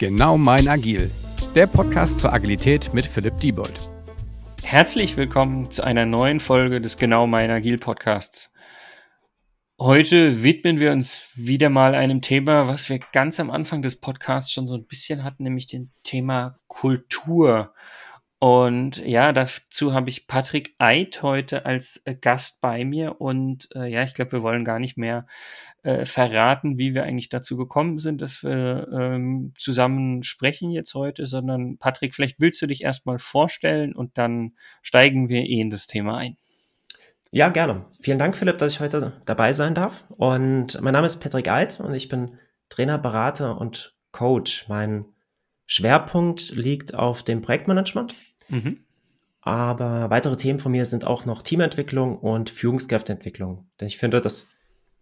Genau mein Agil, der Podcast zur Agilität mit Philipp Diebold. Herzlich willkommen zu einer neuen Folge des Genau mein Agil Podcasts. Heute widmen wir uns wieder mal einem Thema, was wir ganz am Anfang des Podcasts schon so ein bisschen hatten, nämlich dem Thema Kultur. Und ja, dazu habe ich Patrick Eid heute als äh, Gast bei mir. Und äh, ja, ich glaube, wir wollen gar nicht mehr äh, verraten, wie wir eigentlich dazu gekommen sind, dass wir ähm, zusammen sprechen jetzt heute, sondern Patrick, vielleicht willst du dich erstmal vorstellen und dann steigen wir eh in das Thema ein. Ja, gerne. Vielen Dank, Philipp, dass ich heute dabei sein darf. Und mein Name ist Patrick Eid und ich bin Trainer, Berater und Coach. Mein Schwerpunkt liegt auf dem Projektmanagement Mhm. Aber weitere Themen von mir sind auch noch Teamentwicklung und Führungskräfteentwicklung. Denn ich finde, dass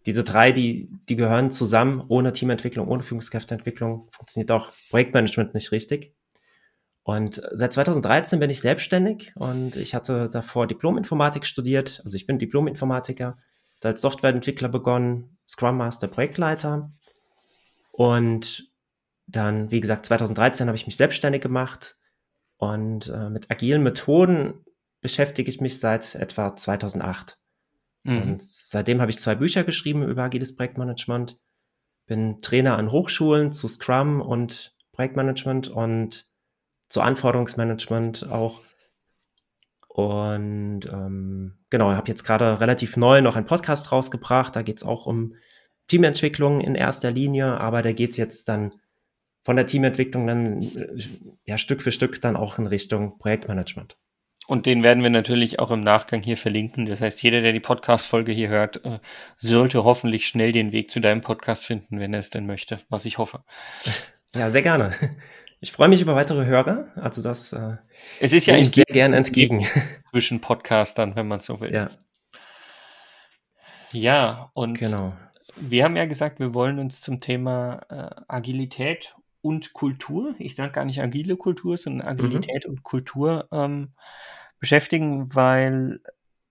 diese drei, die, die gehören zusammen. Ohne Teamentwicklung, ohne Führungskräfteentwicklung funktioniert auch Projektmanagement nicht richtig. Und seit 2013 bin ich selbstständig und ich hatte davor Diplom-Informatik studiert. Also ich bin Diplom-Informatiker, als Softwareentwickler begonnen, Scrum Master, Projektleiter. Und dann, wie gesagt, 2013 habe ich mich selbstständig gemacht, und äh, mit agilen Methoden beschäftige ich mich seit etwa 2008. Mhm. Und seitdem habe ich zwei Bücher geschrieben über agiles Projektmanagement. Bin Trainer an Hochschulen zu Scrum und Projektmanagement und zu Anforderungsmanagement auch. Und ähm, genau, ich habe jetzt gerade relativ neu noch einen Podcast rausgebracht. Da geht es auch um Teamentwicklung in erster Linie, aber der geht jetzt dann von der Teamentwicklung dann ja Stück für Stück dann auch in Richtung Projektmanagement. Und den werden wir natürlich auch im Nachgang hier verlinken. Das heißt, jeder, der die Podcast-Folge hier hört, äh, sollte hoffentlich schnell den Weg zu deinem Podcast finden, wenn er es denn möchte, was ich hoffe. Ja, sehr gerne. Ich freue mich über weitere Hörer. Also das äh, es ist ja ich sehr gern entgegen. Zwischen Podcastern, wenn man so will. Ja. Ja, und genau. wir haben ja gesagt, wir wollen uns zum Thema äh, Agilität und Kultur, ich sage gar nicht agile Kultur, sondern mhm. Agilität mhm. und Kultur ähm, beschäftigen, weil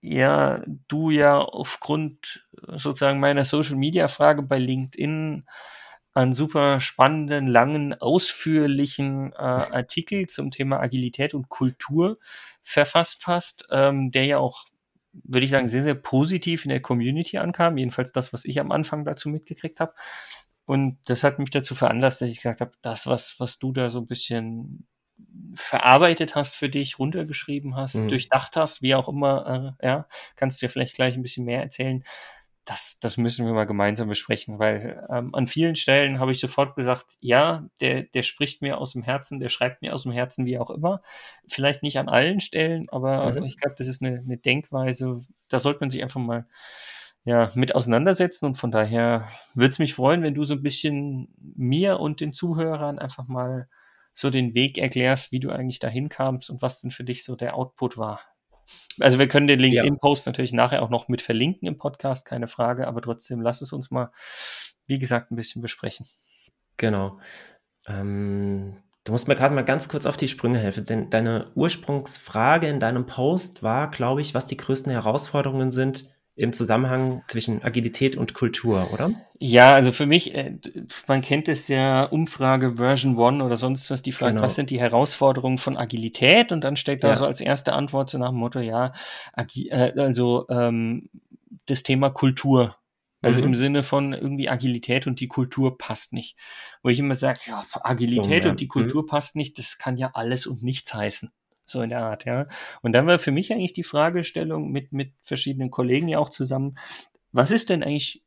ja du ja aufgrund sozusagen meiner Social Media Frage bei LinkedIn einen super spannenden, langen, ausführlichen äh, Artikel zum Thema Agilität und Kultur verfasst hast, ähm, der ja auch, würde ich sagen, sehr, sehr positiv in der Community ankam. Jedenfalls das, was ich am Anfang dazu mitgekriegt habe. Und das hat mich dazu veranlasst, dass ich gesagt habe, das, was, was du da so ein bisschen verarbeitet hast für dich, runtergeschrieben hast, mhm. durchdacht hast, wie auch immer, äh, ja, kannst du ja vielleicht gleich ein bisschen mehr erzählen. Das, das müssen wir mal gemeinsam besprechen, weil ähm, an vielen Stellen habe ich sofort gesagt, ja, der, der spricht mir aus dem Herzen, der schreibt mir aus dem Herzen, wie auch immer. Vielleicht nicht an allen Stellen, aber mhm. ich glaube, das ist eine, eine Denkweise, da sollte man sich einfach mal ja, mit auseinandersetzen. Und von daher würde es mich freuen, wenn du so ein bisschen mir und den Zuhörern einfach mal so den Weg erklärst, wie du eigentlich dahin kamst und was denn für dich so der Output war. Also wir können den LinkedIn-Post ja. natürlich nachher auch noch mit verlinken im Podcast, keine Frage, aber trotzdem lass es uns mal, wie gesagt, ein bisschen besprechen. Genau. Ähm, du musst mir gerade mal ganz kurz auf die Sprünge helfen, denn deine Ursprungsfrage in deinem Post war, glaube ich, was die größten Herausforderungen sind im Zusammenhang zwischen Agilität und Kultur, oder? Ja, also für mich, äh, man kennt es ja, Umfrage Version 1 oder sonst was, die fragt, genau. was sind die Herausforderungen von Agilität? Und dann steht da ja. so als erste Antwort so nach dem Motto, ja, Agi äh, also ähm, das Thema Kultur. Also mhm. im Sinne von irgendwie Agilität und die Kultur passt nicht. Wo ich immer sage, ja, Agilität so, ja. und die Kultur mhm. passt nicht, das kann ja alles und nichts heißen so in der Art, ja. Und dann war für mich eigentlich die Fragestellung mit, mit verschiedenen Kollegen ja auch zusammen, was ist denn eigentlich,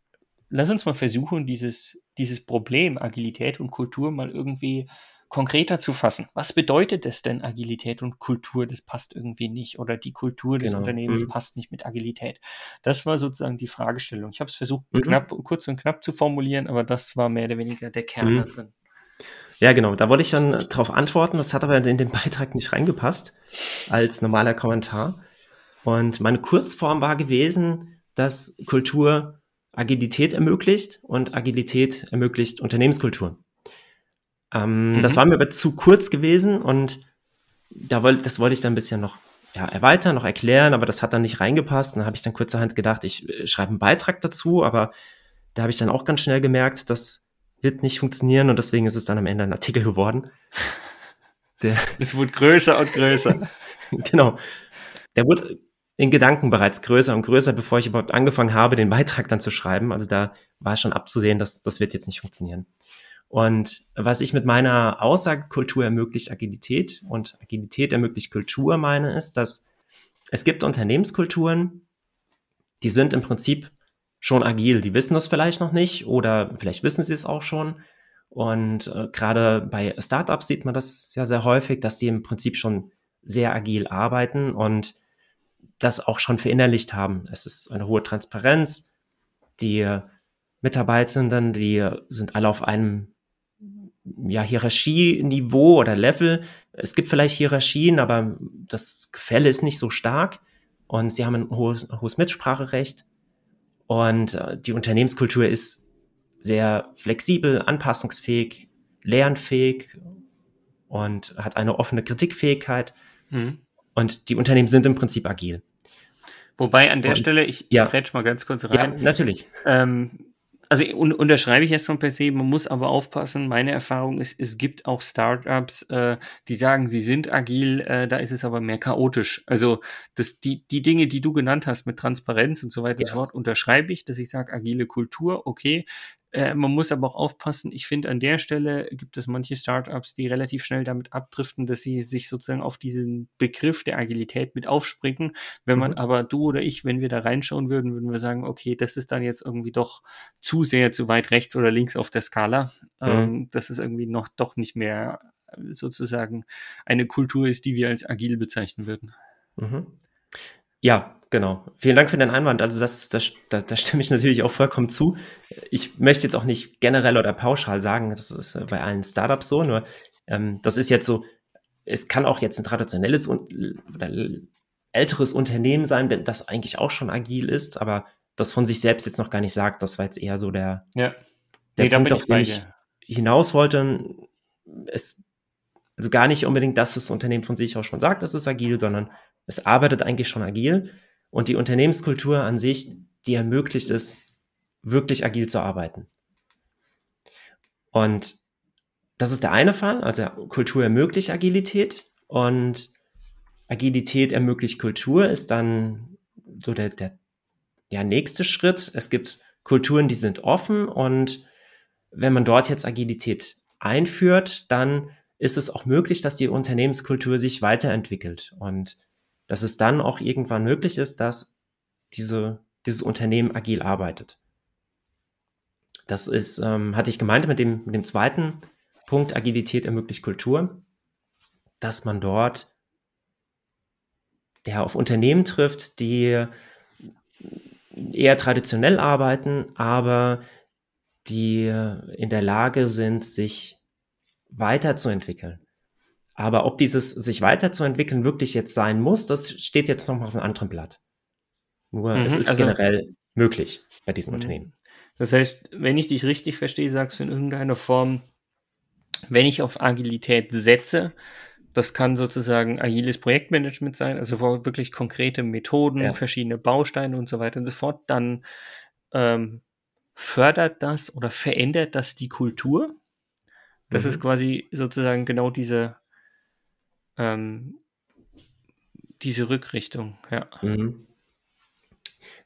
lass uns mal versuchen, dieses, dieses Problem Agilität und Kultur mal irgendwie konkreter zu fassen. Was bedeutet es denn Agilität und Kultur? Das passt irgendwie nicht. Oder die Kultur des genau. Unternehmens mhm. passt nicht mit Agilität. Das war sozusagen die Fragestellung. Ich habe es versucht, mhm. knapp, kurz und knapp zu formulieren, aber das war mehr oder weniger der Kern mhm. da drin. Ja, genau. Da wollte ich dann darauf antworten. Das hat aber in den Beitrag nicht reingepasst als normaler Kommentar. Und meine Kurzform war gewesen, dass Kultur Agilität ermöglicht und Agilität ermöglicht Unternehmenskultur. Ähm, mhm. Das war mir aber zu kurz gewesen und da wollte, das wollte ich dann ein bisschen noch ja, erweitern, noch erklären, aber das hat dann nicht reingepasst. dann habe ich dann kurzerhand gedacht, ich äh, schreibe einen Beitrag dazu, aber da habe ich dann auch ganz schnell gemerkt, dass wird nicht funktionieren und deswegen ist es dann am Ende ein Artikel geworden. Der, es wurde größer und größer. genau. Der wurde in Gedanken bereits größer und größer, bevor ich überhaupt angefangen habe, den Beitrag dann zu schreiben. Also da war schon abzusehen, dass das wird jetzt nicht funktionieren. Und was ich mit meiner Aussage Kultur ermöglicht Agilität und Agilität ermöglicht Kultur meine, ist, dass es gibt Unternehmenskulturen, die sind im Prinzip schon agil. Die wissen das vielleicht noch nicht oder vielleicht wissen sie es auch schon. Und äh, gerade bei Startups sieht man das ja sehr häufig, dass die im Prinzip schon sehr agil arbeiten und das auch schon verinnerlicht haben. Es ist eine hohe Transparenz. Die Mitarbeitenden, die sind alle auf einem ja, Hierarchieniveau oder Level. Es gibt vielleicht Hierarchien, aber das Gefälle ist nicht so stark und sie haben ein hohes, hohes Mitspracherecht und äh, die Unternehmenskultur ist sehr flexibel, anpassungsfähig, lernfähig und hat eine offene Kritikfähigkeit. Mhm. Und die Unternehmen sind im Prinzip agil. Wobei an der und, Stelle, ich, ich ja. mal ganz kurz rein. Ja, natürlich. Ähm, also un unterschreibe ich erstmal per se, man muss aber aufpassen. Meine Erfahrung ist, es gibt auch Startups, äh, die sagen, sie sind agil, äh, da ist es aber mehr chaotisch. Also das, die, die Dinge, die du genannt hast mit Transparenz und so weiter, ja. das Wort unterschreibe ich, dass ich sage, agile Kultur, okay, äh, man muss aber auch aufpassen. Ich finde, an der Stelle gibt es manche Startups, die relativ schnell damit abdriften, dass sie sich sozusagen auf diesen Begriff der Agilität mit aufspringen. Wenn man mhm. aber du oder ich, wenn wir da reinschauen würden, würden wir sagen, okay, das ist dann jetzt irgendwie doch zu sehr zu weit rechts oder links auf der Skala. Mhm. Ähm, das ist irgendwie noch doch nicht mehr äh, sozusagen eine Kultur ist, die wir als agil bezeichnen würden. Mhm. Ja, genau. Vielen Dank für den Einwand. Also das, das, da, da stimme ich natürlich auch vollkommen zu. Ich möchte jetzt auch nicht generell oder pauschal sagen, das ist äh, bei allen Startups so, nur ähm, das ist jetzt so, es kann auch jetzt ein traditionelles und, oder älteres Unternehmen sein, das eigentlich auch schon agil ist, aber das von sich selbst jetzt noch gar nicht sagt. Das war jetzt eher so der, ja. der nee, Punkt, auf den ich hinaus wollte. Es, also gar nicht unbedingt, dass das Unternehmen von sich auch schon sagt, das ist agil, sondern es arbeitet eigentlich schon agil und die Unternehmenskultur an sich, die ermöglicht es, wirklich agil zu arbeiten. Und das ist der eine Fall, also Kultur ermöglicht Agilität und Agilität ermöglicht Kultur ist dann so der, der ja, nächste Schritt. Es gibt Kulturen, die sind offen und wenn man dort jetzt Agilität einführt, dann ist es auch möglich, dass die Unternehmenskultur sich weiterentwickelt und dass es dann auch irgendwann möglich ist, dass diese, dieses Unternehmen agil arbeitet. Das ist, ähm, hatte ich gemeint mit dem, mit dem zweiten Punkt, Agilität ermöglicht Kultur, dass man dort der auf Unternehmen trifft, die eher traditionell arbeiten, aber die in der Lage sind, sich weiterzuentwickeln. Aber ob dieses sich weiterzuentwickeln wirklich jetzt sein muss, das steht jetzt noch mal auf einem anderen Blatt. Nur mhm, es ist also, generell möglich bei diesen mhm. Unternehmen. Das heißt, wenn ich dich richtig verstehe, sagst du in irgendeiner Form, wenn ich auf Agilität setze, das kann sozusagen agiles Projektmanagement sein, also wirklich konkrete Methoden, ja. verschiedene Bausteine und so weiter und so fort, dann ähm, fördert das oder verändert das die Kultur. Das mhm. ist quasi sozusagen genau diese ähm, diese Rückrichtung, ja. Mhm.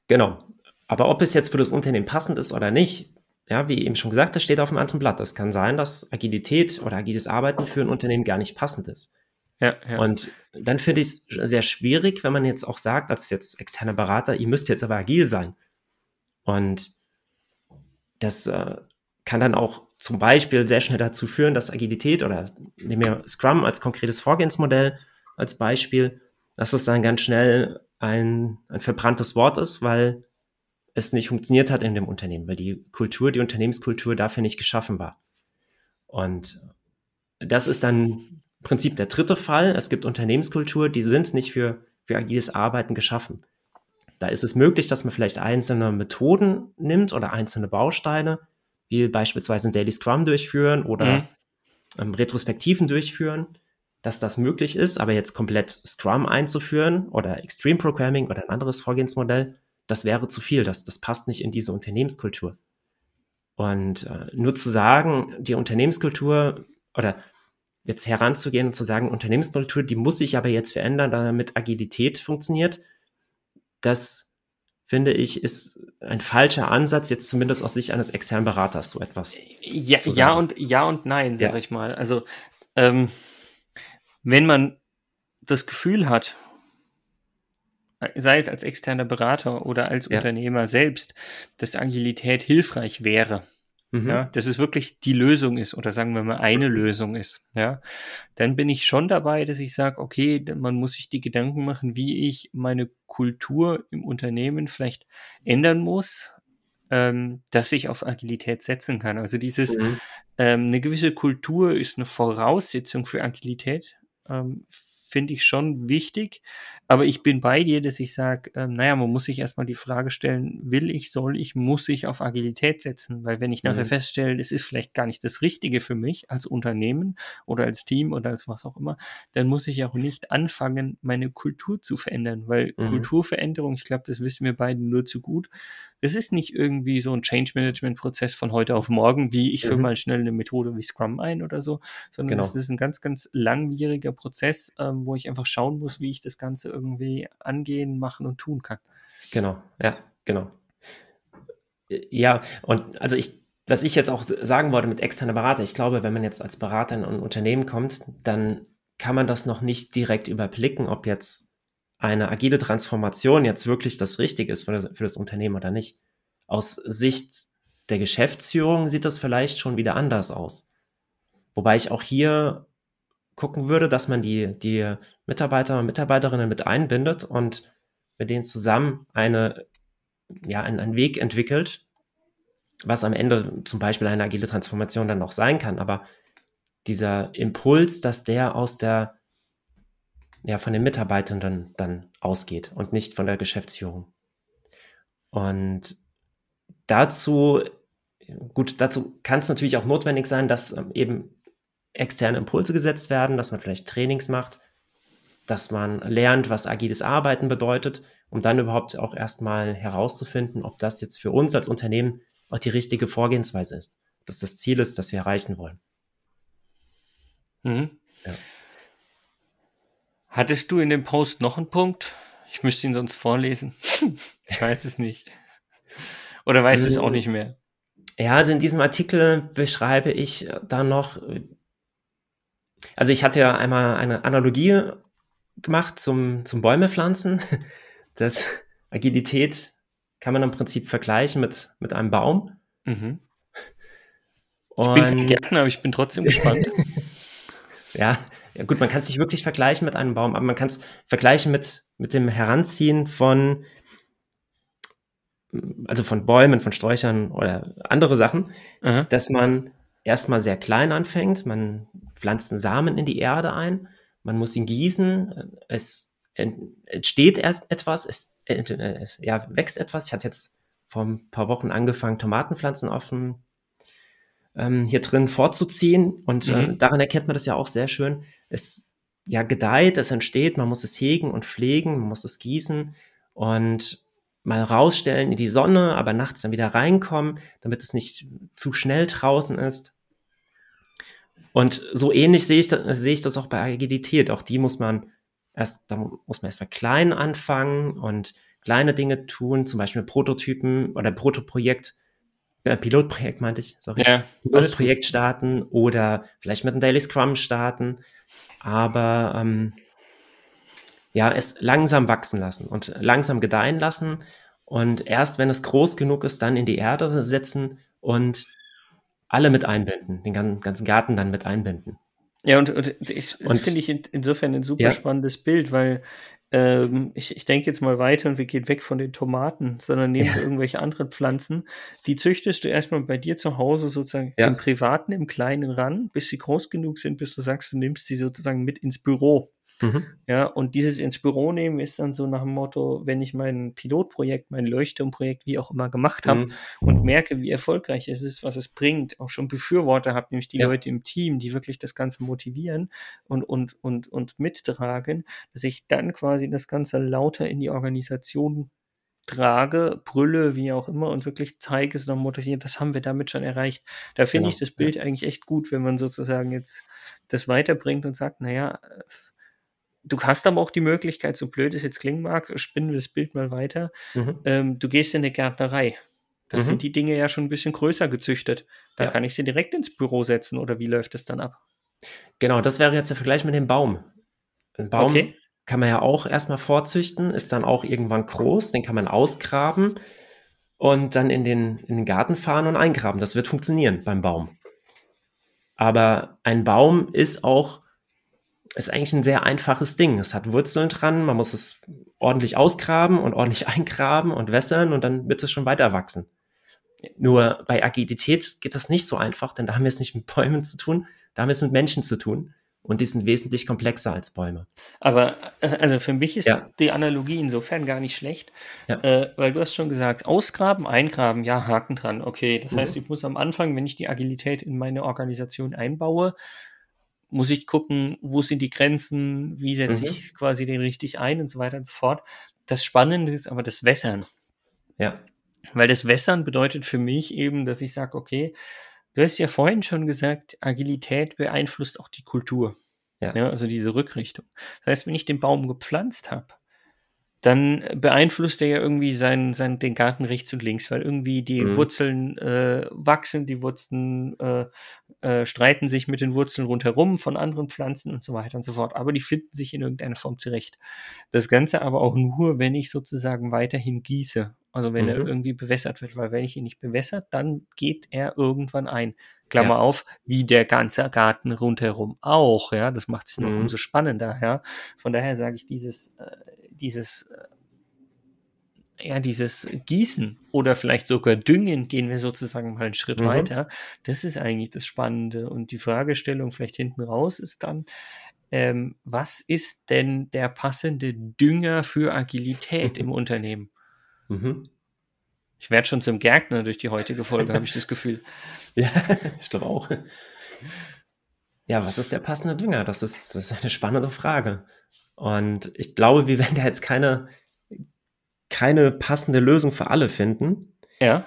Genau. Aber ob es jetzt für das Unternehmen passend ist oder nicht, ja, wie eben schon gesagt, das steht auf einem anderen Blatt. Es kann sein, dass Agilität oder agiles Arbeiten für ein Unternehmen gar nicht passend ist. Ja, ja. Und dann finde ich es sehr schwierig, wenn man jetzt auch sagt, als jetzt externer Berater, ihr müsst jetzt aber agil sein. Und das äh, kann dann auch zum Beispiel sehr schnell dazu führen, dass Agilität oder nehmen wir Scrum als konkretes Vorgehensmodell als Beispiel, dass es dann ganz schnell ein, ein verbranntes Wort ist, weil es nicht funktioniert hat in dem Unternehmen, weil die Kultur, die Unternehmenskultur dafür nicht geschaffen war. Und das ist dann im Prinzip der dritte Fall. Es gibt Unternehmenskultur, die sind nicht für, für agiles Arbeiten geschaffen. Da ist es möglich, dass man vielleicht einzelne Methoden nimmt oder einzelne Bausteine, wie beispielsweise ein Daily Scrum durchführen oder mhm. ähm, Retrospektiven durchführen, dass das möglich ist, aber jetzt komplett Scrum einzuführen oder Extreme Programming oder ein anderes Vorgehensmodell, das wäre zu viel, das, das passt nicht in diese Unternehmenskultur. Und äh, nur zu sagen, die Unternehmenskultur oder jetzt heranzugehen und zu sagen, Unternehmenskultur, die muss sich aber jetzt verändern, damit Agilität funktioniert, das finde ich, ist ein falscher Ansatz, jetzt zumindest aus Sicht eines externen Beraters, so etwas. Ja, ja und ja und nein, sage ja. ich mal. Also ähm, wenn man das Gefühl hat, sei es als externer Berater oder als ja. Unternehmer selbst, dass Agilität hilfreich wäre, mhm. ja, dass es wirklich die Lösung ist oder sagen wir mal eine Lösung ist, ja, dann bin ich schon dabei, dass ich sage, okay, man muss sich die Gedanken machen, wie ich meine Kultur im Unternehmen vielleicht ändern muss, ähm, dass ich auf Agilität setzen kann. Also dieses, mhm. ähm, eine gewisse Kultur ist eine Voraussetzung für Agilität. Ähm, finde ich schon wichtig. Aber ich bin bei dir, dass ich sage, ähm, naja, man muss sich erstmal die Frage stellen, will ich, soll ich, muss ich auf Agilität setzen? Weil wenn ich nachher mhm. feststelle, es ist vielleicht gar nicht das Richtige für mich als Unternehmen oder als Team oder als was auch immer, dann muss ich auch nicht anfangen, meine Kultur zu verändern. Weil mhm. Kulturveränderung, ich glaube, das wissen wir beide nur zu gut, das ist nicht irgendwie so ein Change-Management-Prozess von heute auf morgen, wie ich führe mhm. mal schnell eine Methode wie Scrum ein oder so, sondern genau. das ist ein ganz, ganz langwieriger Prozess, ähm, wo ich einfach schauen muss, wie ich das Ganze irgendwie angehen, machen und tun kann. Genau, ja, genau. Ja, und also ich, was ich jetzt auch sagen wollte mit externer Berater, ich glaube, wenn man jetzt als Berater in ein Unternehmen kommt, dann kann man das noch nicht direkt überblicken, ob jetzt eine agile Transformation jetzt wirklich das Richtige ist für das, für das Unternehmen oder nicht. Aus Sicht der Geschäftsführung sieht das vielleicht schon wieder anders aus. Wobei ich auch hier gucken würde, dass man die, die Mitarbeiter und Mitarbeiterinnen mit einbindet und mit denen zusammen eine, ja, einen, einen Weg entwickelt, was am Ende zum Beispiel eine agile Transformation dann auch sein kann. Aber dieser Impuls, dass der aus der ja, von den Mitarbeitenden dann ausgeht und nicht von der Geschäftsführung. Und dazu, gut, dazu kann es natürlich auch notwendig sein, dass ähm, eben externe Impulse gesetzt werden, dass man vielleicht Trainings macht, dass man lernt, was agiles Arbeiten bedeutet, um dann überhaupt auch erstmal herauszufinden, ob das jetzt für uns als Unternehmen auch die richtige Vorgehensweise ist, dass das Ziel ist, das wir erreichen wollen. Mhm. Ja. Hattest du in dem Post noch einen Punkt? Ich müsste ihn sonst vorlesen. ich weiß es nicht. Oder weißt du es auch nicht mehr? Ja, also in diesem Artikel beschreibe ich da noch, also ich hatte ja einmal eine Analogie gemacht zum, zum Bäume pflanzen. Das Agilität kann man im Prinzip vergleichen mit, mit einem Baum. Mhm. Ich bin kein Gärtner, aber ich bin trotzdem gespannt. ja, ja gut, man kann es nicht wirklich vergleichen mit einem Baum, aber man kann es vergleichen mit, mit dem Heranziehen von, also von Bäumen, von Sträuchern oder andere Sachen, Aha. dass man erstmal sehr klein anfängt, man pflanzt einen Samen in die Erde ein, man muss ihn gießen, es entsteht etwas, es, ja, wächst etwas. Ich hatte jetzt vor ein paar Wochen angefangen, Tomatenpflanzen auf dem ähm, hier drin vorzuziehen. Und äh, mhm. äh, daran erkennt man das ja auch sehr schön. Es ja gedeiht, es entsteht, man muss es hegen und pflegen, man muss es gießen und mal rausstellen in die Sonne, aber nachts dann wieder reinkommen, damit es nicht zu schnell draußen ist. Und so ähnlich sehe ich, das, sehe ich das auch bei Agilität. Auch die muss man erst, da muss man erstmal klein anfangen und kleine Dinge tun, zum Beispiel Prototypen oder Protoprojekt äh, Pilotprojekt meinte ich, sorry, ja, Pilotprojekt starten oder vielleicht mit einem Daily Scrum starten, aber ähm, ja, es langsam wachsen lassen und langsam gedeihen lassen und erst wenn es groß genug ist, dann in die Erde setzen und alle mit einbinden, den ganzen Garten dann mit einbinden. Ja, und, und ich, das finde ich in, insofern ein super ja. spannendes Bild, weil ähm, ich, ich denke jetzt mal weiter und wir gehen weg von den Tomaten, sondern nehmen ja. irgendwelche anderen Pflanzen. Die züchtest du erstmal bei dir zu Hause sozusagen ja. im Privaten, im Kleinen ran, bis sie groß genug sind, bis du sagst, du nimmst sie sozusagen mit ins Büro. Mhm. Ja, und dieses ins Büro nehmen ist dann so nach dem Motto, wenn ich mein Pilotprojekt, mein Leuchtturmprojekt, wie auch immer gemacht habe mhm. und merke, wie erfolgreich es ist, was es bringt, auch schon Befürworter habe, nämlich die ja. Leute im Team, die wirklich das Ganze motivieren und, und, und, und mittragen, dass ich dann quasi das Ganze lauter in die Organisation trage, brülle, wie auch immer und wirklich zeige es Motto, hier, das haben wir damit schon erreicht. Da finde genau. ich das Bild ja. eigentlich echt gut, wenn man sozusagen jetzt das weiterbringt und sagt, naja, du hast aber auch die Möglichkeit, so blöd es jetzt klingen mag, spinnen wir das Bild mal weiter, mhm. ähm, du gehst in eine Gärtnerei. Da mhm. sind die Dinge ja schon ein bisschen größer gezüchtet. Da ja. kann ich sie direkt ins Büro setzen oder wie läuft das dann ab? Genau, das wäre jetzt der Vergleich mit dem Baum. Ein Baum okay. kann man ja auch erstmal vorzüchten, ist dann auch irgendwann groß, den kann man ausgraben und dann in den, in den Garten fahren und eingraben. Das wird funktionieren beim Baum. Aber ein Baum ist auch, ist eigentlich ein sehr einfaches Ding. Es hat Wurzeln dran, man muss es ordentlich ausgraben und ordentlich eingraben und wässern und dann wird es schon weiter wachsen. Nur bei Agilität geht das nicht so einfach, denn da haben wir es nicht mit Bäumen zu tun, da haben wir es mit Menschen zu tun. Und die sind wesentlich komplexer als Bäume. Aber äh, also für mich ist ja. die Analogie insofern gar nicht schlecht, ja. äh, weil du hast schon gesagt, ausgraben, eingraben, ja, Haken dran. Okay, das mhm. heißt, ich muss am Anfang, wenn ich die Agilität in meine Organisation einbaue, muss ich gucken, wo sind die Grenzen, wie setze mhm. ich quasi den richtig ein und so weiter und so fort. Das Spannende ist aber das Wässern. Ja. Weil das Wässern bedeutet für mich eben, dass ich sage, okay, du hast ja vorhin schon gesagt, Agilität beeinflusst auch die Kultur. Ja. ja. also diese Rückrichtung. Das heißt, wenn ich den Baum gepflanzt habe, dann beeinflusst er ja irgendwie seinen, seinen, den Garten rechts und links, weil irgendwie die mhm. Wurzeln äh, wachsen, die Wurzeln äh, äh, streiten sich mit den Wurzeln rundherum von anderen Pflanzen und so weiter und so fort. Aber die finden sich in irgendeiner Form zurecht. Das Ganze aber auch nur, wenn ich sozusagen weiterhin gieße. Also wenn mhm. er irgendwie bewässert wird, weil wenn ich ihn nicht bewässert, dann geht er irgendwann ein. Klammer ja. auf, wie der ganze Garten rundherum auch, ja. Das macht es noch mhm. umso spannender, ja. Von daher sage ich, dieses, äh, dieses, äh, ja, dieses Gießen oder vielleicht sogar Düngen, gehen wir sozusagen mal einen Schritt mhm. weiter. Das ist eigentlich das Spannende. Und die Fragestellung vielleicht hinten raus ist dann, ähm, was ist denn der passende Dünger für Agilität im Unternehmen? Mhm. Ich werde schon zum Gärtner durch die heutige Folge, habe ich das Gefühl. Ja, ich glaube auch. Ja, was ist der passende Dünger? Das ist, das ist eine spannende Frage. Und ich glaube, wir werden da jetzt keine, keine passende Lösung für alle finden. Ja.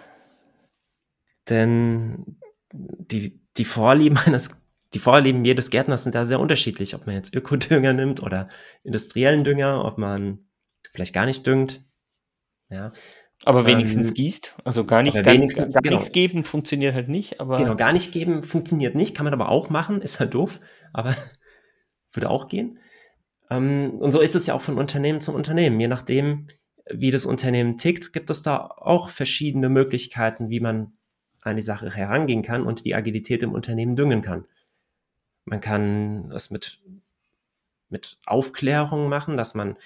Denn die, die Vorlieben eines, die Vorlieben jedes Gärtners sind da sehr unterschiedlich, ob man jetzt Ökodünger nimmt oder industriellen Dünger, ob man vielleicht gar nicht düngt. Ja. Aber wenigstens ähm, gießt. Also gar nicht, gar, wenigstens, gar, gar genau. nichts geben funktioniert halt nicht. Aber genau, gar nicht geben funktioniert nicht, kann man aber auch machen, ist halt doof, aber würde auch gehen. Ähm, und so ist es ja auch von Unternehmen zum Unternehmen. Je nachdem, wie das Unternehmen tickt, gibt es da auch verschiedene Möglichkeiten, wie man an die Sache herangehen kann und die Agilität im Unternehmen düngen kann. Man kann es mit, mit Aufklärung machen, dass man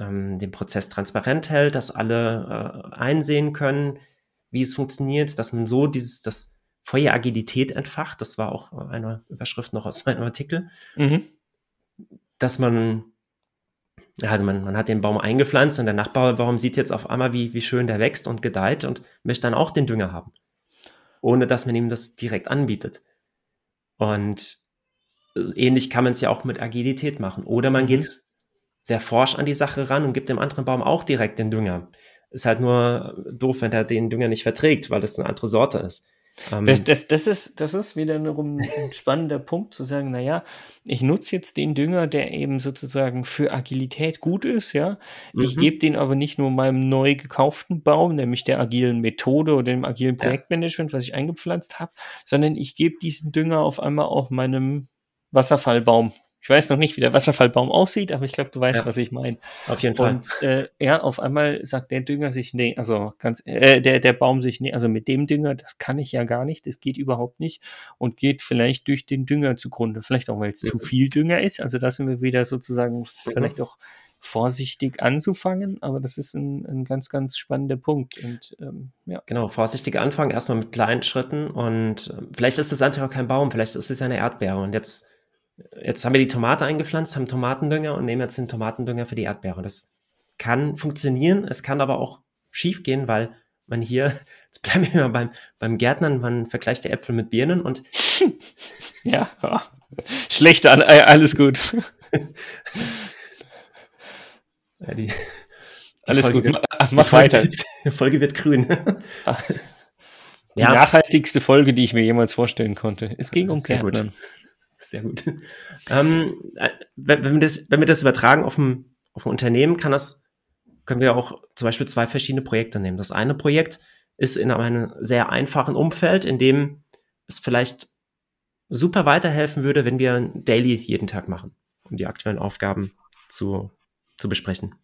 ähm, den Prozess transparent hält, dass alle äh, einsehen können, wie es funktioniert, dass man so dieses, das Feuer Agilität entfacht. Das war auch eine Überschrift noch aus meinem Artikel. Mhm. Dass man, also man, man hat den Baum eingepflanzt und der Nachbarbaum sieht jetzt auf einmal, wie, wie schön der wächst und gedeiht und möchte dann auch den Dünger haben. Ohne dass man ihm das direkt anbietet. Und ähnlich kann man es ja auch mit Agilität machen. Oder man mhm. geht sehr forsch an die Sache ran und gibt dem anderen Baum auch direkt den Dünger. Ist halt nur doof, wenn er den Dünger nicht verträgt, weil das eine andere Sorte ist. Ähm, das, das, das, ist, das ist wieder ein spannender Punkt zu sagen, naja, ich nutze jetzt den Dünger, der eben sozusagen für Agilität gut ist, ja. Ich mhm. gebe den aber nicht nur meinem neu gekauften Baum, nämlich der agilen Methode oder dem agilen Projektmanagement, ja. was ich eingepflanzt habe, sondern ich gebe diesen Dünger auf einmal auch meinem Wasserfallbaum ich weiß noch nicht, wie der Wasserfallbaum aussieht, aber ich glaube, du weißt, ja, was ich meine. Auf jeden Fall. Und äh, ja, auf einmal sagt der Dünger sich, nee, also ganz, äh, der, der Baum sich, nee, also mit dem Dünger, das kann ich ja gar nicht, das geht überhaupt nicht und geht vielleicht durch den Dünger zugrunde. Vielleicht auch, weil es ja. zu viel Dünger ist. Also da sind wir wieder sozusagen mhm. vielleicht auch vorsichtig anzufangen, aber das ist ein, ein ganz, ganz spannender Punkt. Und, ähm, ja. Genau, vorsichtig anfangen, erstmal mit kleinen Schritten und äh, vielleicht ist das einfach kein Baum, vielleicht ist es eine Erdbeere und jetzt jetzt haben wir die Tomate eingepflanzt, haben Tomatendünger und nehmen jetzt den Tomatendünger für die Erdbeere. Das kann funktionieren, es kann aber auch schief gehen, weil man hier, jetzt bleiben wir mal beim, beim Gärtnern, man vergleicht die Äpfel mit Birnen und ja, schlecht, alles gut. ja, die, Alles Folge gut, wird- mach, Die weiter. wird- Die Folge wird grün. Die Ja. nachhaltigste Folge, die ich mir jemals vorstellen konnte. Es ging um Sehr gut. Sehr gut. Ähm, äh, wenn, wir das, wenn wir das übertragen auf ein, auf ein Unternehmen, kann das, können wir auch zum Beispiel zwei verschiedene Projekte nehmen. Das eine Projekt ist in einem sehr einfachen Umfeld, in dem es vielleicht super weiterhelfen würde, wenn wir ein Daily jeden Tag machen, um die aktuellen Aufgaben zu, zu besprechen.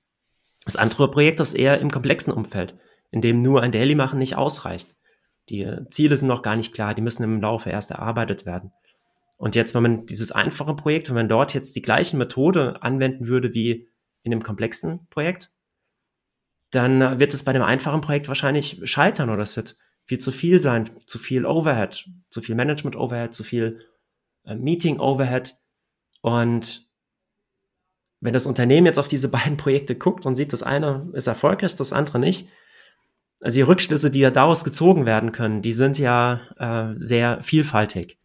Das andere Projekt ist eher im komplexen Umfeld, in dem nur ein Daily machen nicht ausreicht. Die Ziele sind noch gar nicht klar, die müssen im Laufe erst erarbeitet werden. Und jetzt, wenn man dieses einfache Projekt, wenn man dort jetzt die gleiche Methode anwenden würde wie in dem komplexen Projekt, dann äh, wird es bei dem einfachen Projekt wahrscheinlich scheitern oder es wird viel zu viel sein, zu viel Overhead, zu viel Management Overhead, zu viel äh, Meeting Overhead. Und wenn das Unternehmen jetzt auf diese beiden Projekte guckt und sieht, das eine ist erfolgreich, das andere nicht, also die Rückschlüsse, die ja daraus gezogen werden können, die sind ja äh, sehr vielfältig.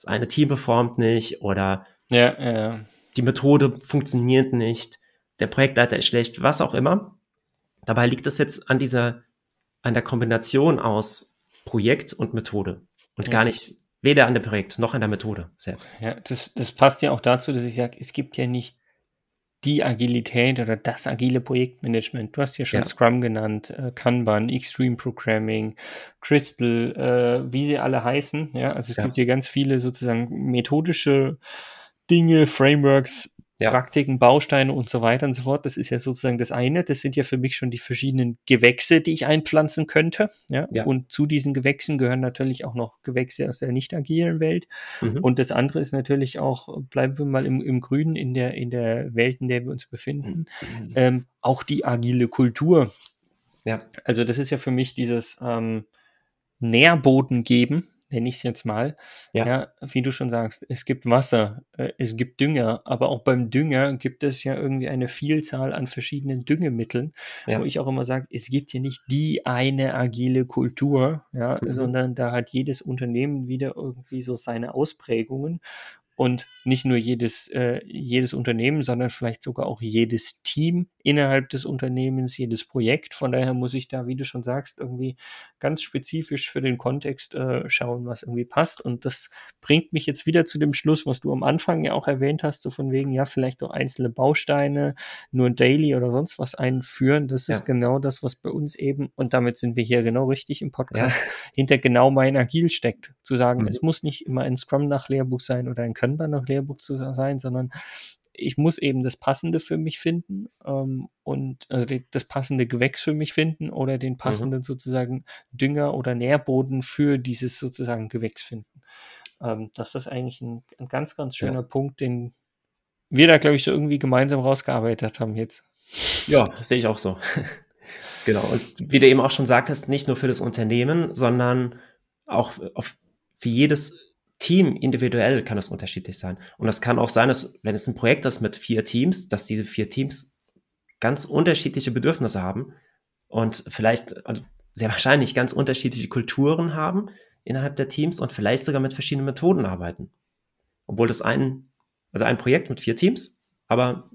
Das eine Team performt nicht oder Ja, ja. die Methode funktioniert nicht, der Projektleiter ist schlecht, was auch immer. Dabei liegt es jetzt an dieser, an der Kombination aus Projekt und Methode und Ja. gar nicht weder an dem Projekt noch an der Methode selbst. Ja, das, das passt ja auch dazu, dass ich sage, es gibt ja nicht die Agilität oder das agile Projektmanagement. Du hast ja schon Ja. Scrum genannt, äh, Kanban, Extreme Programming, Crystal, äh, wie sie alle heißen. Ja, also es Ja. gibt hier ganz viele sozusagen methodische Dinge, Frameworks, Ja. Praktiken, Bausteine und so weiter und so fort. Das ist ja sozusagen das eine. Das sind ja für mich schon die verschiedenen Gewächse, die ich einpflanzen könnte. Ja? Ja. Und zu diesen Gewächsen gehören natürlich auch noch Gewächse aus der nicht agilen Welt. Mhm. Und das andere ist natürlich auch, bleiben wir mal im, im Grünen, in der, in der Welt, in der wir uns befinden, ähm, auch die agile Kultur. Ja. Also das ist ja für mich dieses ähm, Nährboden geben, nenne ich es jetzt mal. Ja. wie du schon sagst, es gibt Wasser, äh, es gibt Dünger, aber auch beim Dünger gibt es ja irgendwie eine Vielzahl an verschiedenen Düngemitteln, Ja. wo ich auch immer sage, es gibt ja nicht die eine agile Kultur, ja, Mhm. sondern da hat jedes Unternehmen wieder irgendwie so seine Ausprägungen und nicht nur jedes, äh, jedes Unternehmen, sondern vielleicht sogar auch jedes Team innerhalb des Unternehmens, jedes Projekt. Von daher muss ich da, wie du schon sagst, irgendwie ganz spezifisch für den Kontext äh, schauen, was irgendwie passt. Und das bringt mich jetzt wieder zu dem Schluss, was du am Anfang ja auch erwähnt hast, so von wegen, ja, vielleicht auch einzelne Bausteine, nur ein Daily oder sonst was einführen. Das ist Ja. genau das, was bei uns eben, und damit sind wir hier genau richtig im Podcast, Ja. hinter genau mein Agil steckt. Zu sagen, Mhm. es muss nicht immer ein Scrum nach Lehrbuch sein oder ein Kanban nach Lehrbuch zu sein, sondern ich muss eben das Passende für mich finden ähm, und also die, das passende Gewächs für mich finden oder den passenden sozusagen Dünger oder Nährboden für dieses sozusagen Gewächs finden. Ähm, das ist eigentlich ein, ein ganz, ganz Ja. schöner Punkt, den wir da, glaube ich, so irgendwie gemeinsam rausgearbeitet haben jetzt. Ja, sehe ich auch so. genau. Und wie du eben auch schon sagtest, nicht nur für das Unternehmen, sondern auch auf, für jedes Team individuell kann es unterschiedlich sein. Und das kann auch sein, dass, wenn es ein Projekt ist mit vier Teams, dass diese vier Teams ganz unterschiedliche Bedürfnisse haben und vielleicht, also sehr wahrscheinlich ganz unterschiedliche Kulturen haben innerhalb der Teams und vielleicht sogar mit verschiedenen Methoden arbeiten. Obwohl das ein, also ein Projekt mit vier Teams, aber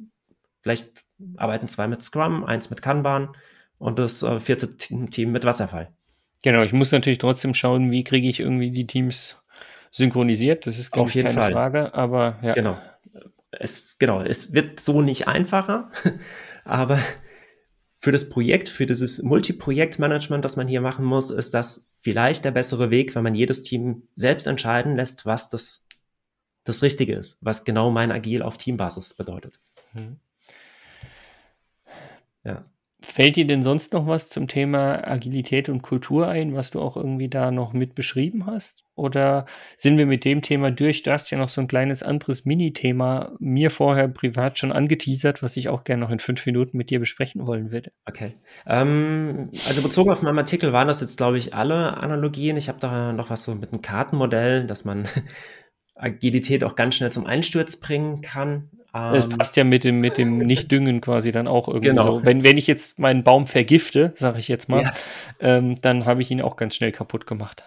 vielleicht arbeiten zwei mit Scrum, eins mit Kanban und das äh, vierte Te- Team mit Wasserfall. Genau, ich muss natürlich trotzdem schauen, wie kriege ich irgendwie die Teams synchronisiert. Das ist, glaube Auf ich, jeden keine Fall. Frage, aber ja. Genau. Es, genau, es wird so nicht einfacher, aber für das Projekt, für dieses Multiprojektmanagement, das man hier machen muss, ist das vielleicht der bessere Weg, wenn man jedes Team selbst entscheiden lässt, was das, das Richtige ist, was genau mein Agil auf Teambasis bedeutet. Mhm. Ja. Fällt dir denn sonst noch was zum Thema Agilität und Kultur ein, was du auch irgendwie da noch mit beschrieben hast? Oder sind wir mit dem Thema durch? Du hast ja noch so ein kleines anderes Mini-Thema mir vorher privat schon angeteasert, was ich auch gerne noch in fünf Minuten mit dir besprechen wollen würde. Okay. Ähm, also bezogen auf meinen Artikel waren das jetzt, glaube ich, alle Analogien. Ich habe da noch was so mit einem Kartenmodell, dass man Agilität auch ganz schnell zum Einsturz bringen kann. Das Ähm, passt ja mit dem, mit dem Nicht-Düngen quasi dann auch irgendwie Genau. so. Wenn, wenn ich jetzt meinen Baum vergifte, sage ich jetzt mal, Ja. ähm, dann habe ich ihn auch ganz schnell kaputt gemacht.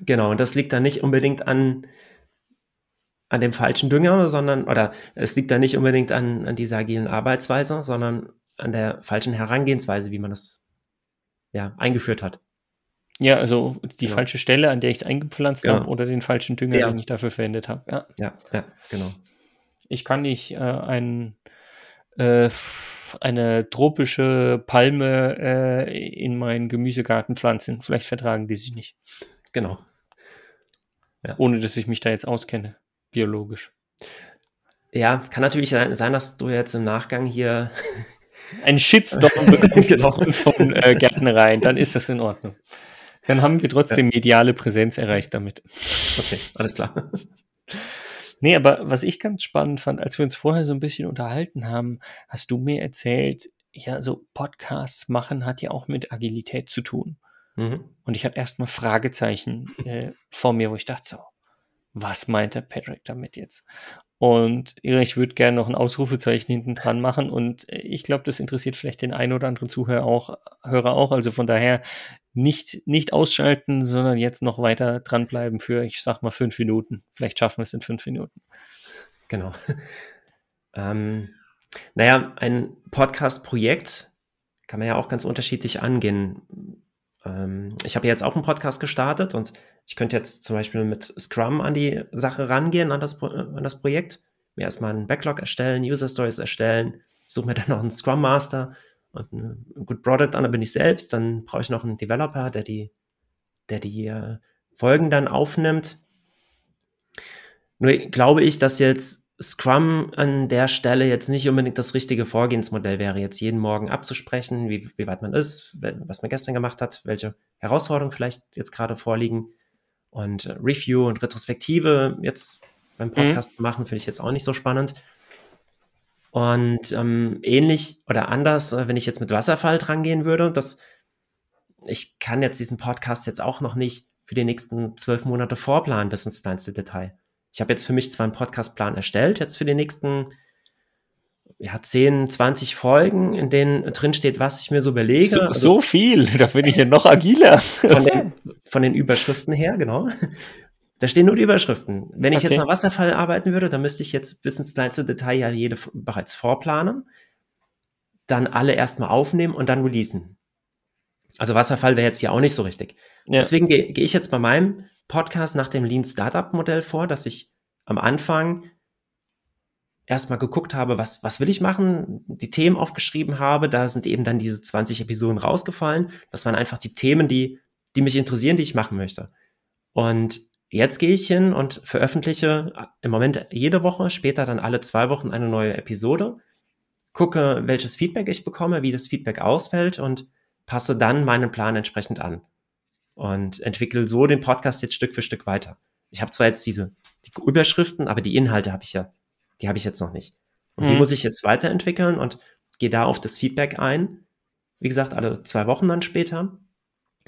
Genau, und das liegt dann nicht unbedingt an, an dem falschen Dünger, sondern, oder es liegt dann nicht unbedingt an, an dieser agilen Arbeitsweise, sondern an der falschen Herangehensweise, wie man das ja, eingeführt hat. Ja, also die genau. falsche Stelle, an der ich es eingepflanzt genau. habe, oder den falschen Dünger, ja. den ich dafür verwendet habe. Ja, ja, ja genau. Ich kann nicht äh, ein, äh, eine tropische Palme äh, in meinen Gemüsegarten pflanzen. Vielleicht vertragen die sich nicht. Genau. Ja. Ohne dass ich mich da jetzt auskenne, biologisch. Ja, kann natürlich sein, dass du jetzt im Nachgang hier ein Shitstorm bekommst genau. von äh, Gärtnereien, dann ist das in Ordnung. Dann haben wir trotzdem ja. mediale Präsenz erreicht damit. Okay, alles klar. Nee, aber was ich ganz spannend fand, als wir uns vorher so ein bisschen unterhalten haben, hast du mir erzählt, ja, so Podcasts machen hat ja auch mit Agilität zu tun. Mhm. Und ich hatte erstmal Fragezeichen äh, vor mir, wo ich dachte so, was meint der Patrick damit jetzt? Und ich würde gerne noch ein Ausrufezeichen hinten dran machen. Und ich glaube, das interessiert vielleicht den einen oder anderen Zuhörer auch, Hörer auch. Also von daher nicht, nicht ausschalten, sondern jetzt noch weiter dranbleiben für, ich sag mal, fünf Minuten. Vielleicht schaffen wir es in fünf Minuten. Genau. ähm, naja, ein Podcast-Projekt kann man ja auch ganz unterschiedlich angehen. Ähm, ich habe jetzt auch einen Podcast gestartet und ich könnte jetzt zum Beispiel mit Scrum an die Sache rangehen, an das, an das Projekt. Mir erstmal einen Backlog erstellen, User Stories erstellen, suche mir dann noch einen Scrum Master und ein Good Product dann bin ich selbst. Dann brauche ich noch einen Developer, der die, der die äh, Folgen dann aufnimmt. Nur glaube ich, dass jetzt Scrum an der Stelle jetzt nicht unbedingt das richtige Vorgehensmodell wäre, jetzt jeden Morgen abzusprechen, wie, wie weit man ist, was man gestern gemacht hat, welche Herausforderungen vielleicht jetzt gerade vorliegen. Und äh, Review und Retrospektive jetzt beim mhm. Podcast mhm. machen, finde ich jetzt auch nicht so spannend. Und ähm, ähnlich oder anders, äh, wenn ich jetzt mit Wasserfall drangehen würde, dass ich kann jetzt diesen Podcast jetzt auch noch nicht für die nächsten zwölf Monate vorplanen bis ins kleinste Detail. Ich habe jetzt für mich zwar einen Podcastplan erstellt, jetzt für die nächsten ja, 10, 20 Folgen, in denen drin steht, was ich mir so überlege. So, also, so viel, da bin ich ja noch agiler. Von den, von den Überschriften her, genau. Da stehen nur die Überschriften. Wenn ich okay. jetzt nach Wasserfall arbeiten würde, dann müsste ich jetzt bis ins kleinste Detail ja jede bereits vorplanen, dann alle erstmal aufnehmen und dann releasen. Also Wasserfall wäre jetzt hier auch nicht so richtig. Ja. Deswegen gehe geh ich jetzt bei meinem Podcast nach dem Lean Startup Modell vor, dass ich am Anfang erstmal geguckt habe, was, was will ich machen, die Themen aufgeschrieben habe, da sind eben dann diese 20 Episoden rausgefallen. Das waren einfach die Themen, die, die mich interessieren, die ich machen möchte. Und jetzt gehe ich hin und veröffentliche im Moment jede Woche, später dann alle zwei Wochen eine neue Episode, gucke, welches Feedback ich bekomme, wie das Feedback ausfällt und passe dann meinen Plan entsprechend an und entwickle so den Podcast jetzt Stück für Stück weiter. Ich habe zwar jetzt diese die Überschriften, aber die Inhalte habe ich ja die habe ich jetzt noch nicht. Und mhm. die muss ich jetzt weiterentwickeln und gehe da auf das Feedback ein. Wie gesagt, alle zwei Wochen dann später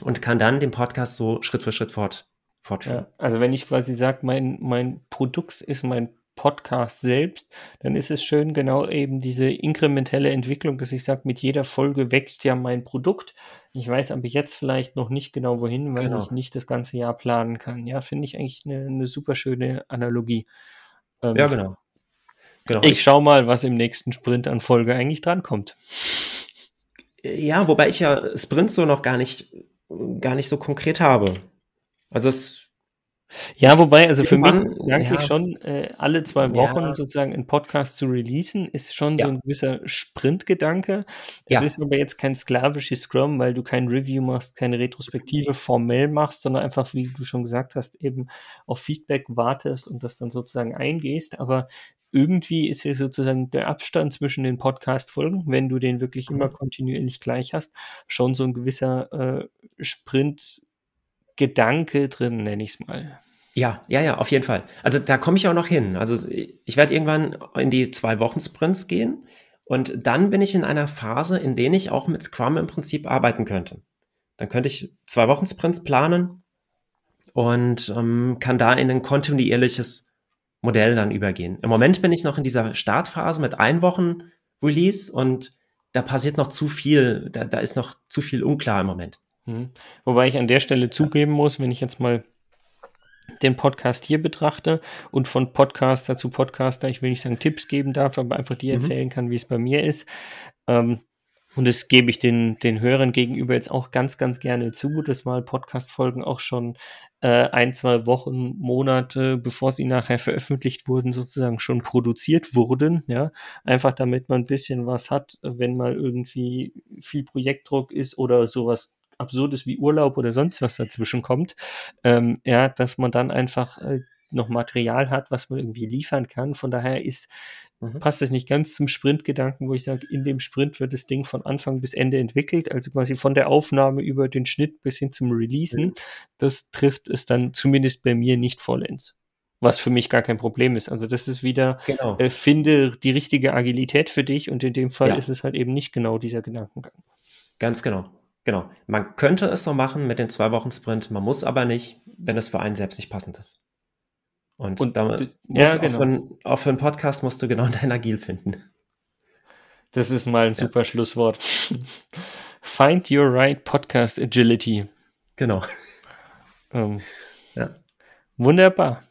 und kann dann den Podcast so Schritt für Schritt fort, fortführen. Ja, also wenn ich quasi sage, mein, mein Produkt ist mein Podcast selbst, dann ist es schön genau eben diese inkrementelle Entwicklung, dass ich sage, mit jeder Folge wächst ja mein Produkt. Ich weiß aber jetzt vielleicht noch nicht genau wohin, weil genau. ich nicht das ganze Jahr planen kann. Ja, finde ich eigentlich eine, eine super schöne Analogie. Ähm, ja, genau. Genau. Ich schau mal, was im nächsten Sprint an Folge eigentlich drankommt. Ja, wobei ich ja Sprint so noch gar nicht, gar nicht so konkret habe. Also es ja, wobei, also für mich eigentlich ja, schon äh, alle zwei Wochen ja. sozusagen einen Podcast zu releasen, ist schon ja. so ein gewisser Sprintgedanke. Es ist aber jetzt kein sklavisches Scrum, weil du kein Review machst, keine Retrospektive formell machst, sondern einfach, wie du schon gesagt hast, eben auf Feedback wartest und das dann sozusagen eingehst. Aber irgendwie ist ja sozusagen der Abstand zwischen den Podcast-Folgen, wenn du den wirklich immer mhm. kontinuierlich gleich hast, schon so ein gewisser äh, Sprint-Gedanke drin, nenne ich es mal. Ja, ja, ja, auf jeden Fall. Also da komme ich auch noch hin. Also ich werde irgendwann in die zwei Wochen Sprints gehen und dann bin ich in einer Phase, in der ich auch mit Scrum im Prinzip arbeiten könnte. Dann könnte ich zwei Wochen Sprints planen und ähm, kann da in ein kontinuierliches Modell dann übergehen. Im Moment bin ich noch in dieser Startphase mit ein Wochen Release und da passiert noch zu viel, da, da ist noch zu viel unklar im Moment. Mhm. Wobei ich an der Stelle zugeben muss, wenn ich jetzt mal den Podcast hier betrachte und von Podcaster zu Podcaster, ich will nicht sagen Tipps geben darf, aber einfach dir mhm. erzählen kann, wie es bei mir ist. Ähm, Und das gebe ich den, den Hörern gegenüber jetzt auch ganz, ganz gerne zu, dass mal Podcast-Folgen auch schon äh, ein, zwei Wochen, Monate, bevor sie nachher veröffentlicht wurden, sozusagen schon produziert wurden. Ja, einfach damit man ein bisschen was hat, wenn mal irgendwie viel Projektdruck ist oder sowas Absurdes wie Urlaub oder sonst was dazwischen kommt. Ähm, ja, dass man dann einfach äh, noch Material hat, was man irgendwie liefern kann. Von daher ist Mhm. Passt es nicht ganz zum Sprintgedanken, wo ich sage, in dem Sprint wird das Ding von Anfang bis Ende entwickelt, also quasi von der Aufnahme über den Schnitt bis hin zum Releasen. Mhm. Das trifft es dann zumindest bei mir nicht vollends. Was für mich gar kein Problem ist. Also das ist wieder, genau. äh, finde die richtige Agilität für dich und in dem Fall ja. ist es halt eben nicht genau dieser Gedankengang. Ganz genau. Genau. Man könnte es so machen mit den zwei Wochen Sprint, man muss aber nicht, wenn es für einen selbst nicht passend ist. Und, und damit ja, genau. auch, für, auch für einen Podcast musst du genau dein Agil finden. Das ist mal ein super Schlusswort. Find your right podcast agility. Genau. Ähm, ja. Wunderbar.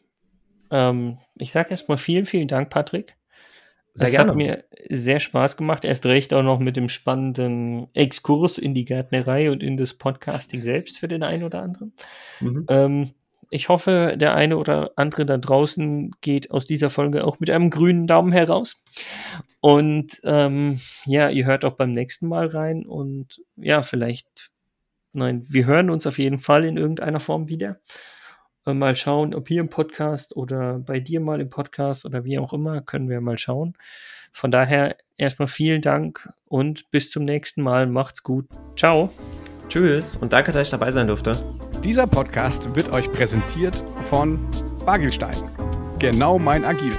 Ähm, ich sage erstmal vielen, vielen Dank, Patrick. Gerne. hat mir sehr Spaß gemacht. Erst recht auch noch mit dem spannenden Exkurs in die Gärtnerei und in das Podcasting selbst für den einen oder anderen. Mhm. Ähm, ich hoffe, der eine oder andere da draußen geht aus dieser Folge auch mit einem grünen Daumen heraus. Und ähm, ja, ihr hört auch beim nächsten Mal rein und ja, vielleicht, nein, wir hören uns auf jeden Fall in irgendeiner Form wieder. Äh, mal schauen, ob hier im Podcast oder bei dir mal im Podcast oder wie auch immer, können wir mal schauen. Von daher erstmal vielen Dank und bis zum nächsten Mal. Macht's gut. Ciao. Tschüss und danke, dass ich dabei sein durfte. Dieser Podcast wird euch präsentiert von Bagelstein. Genau mein Agil.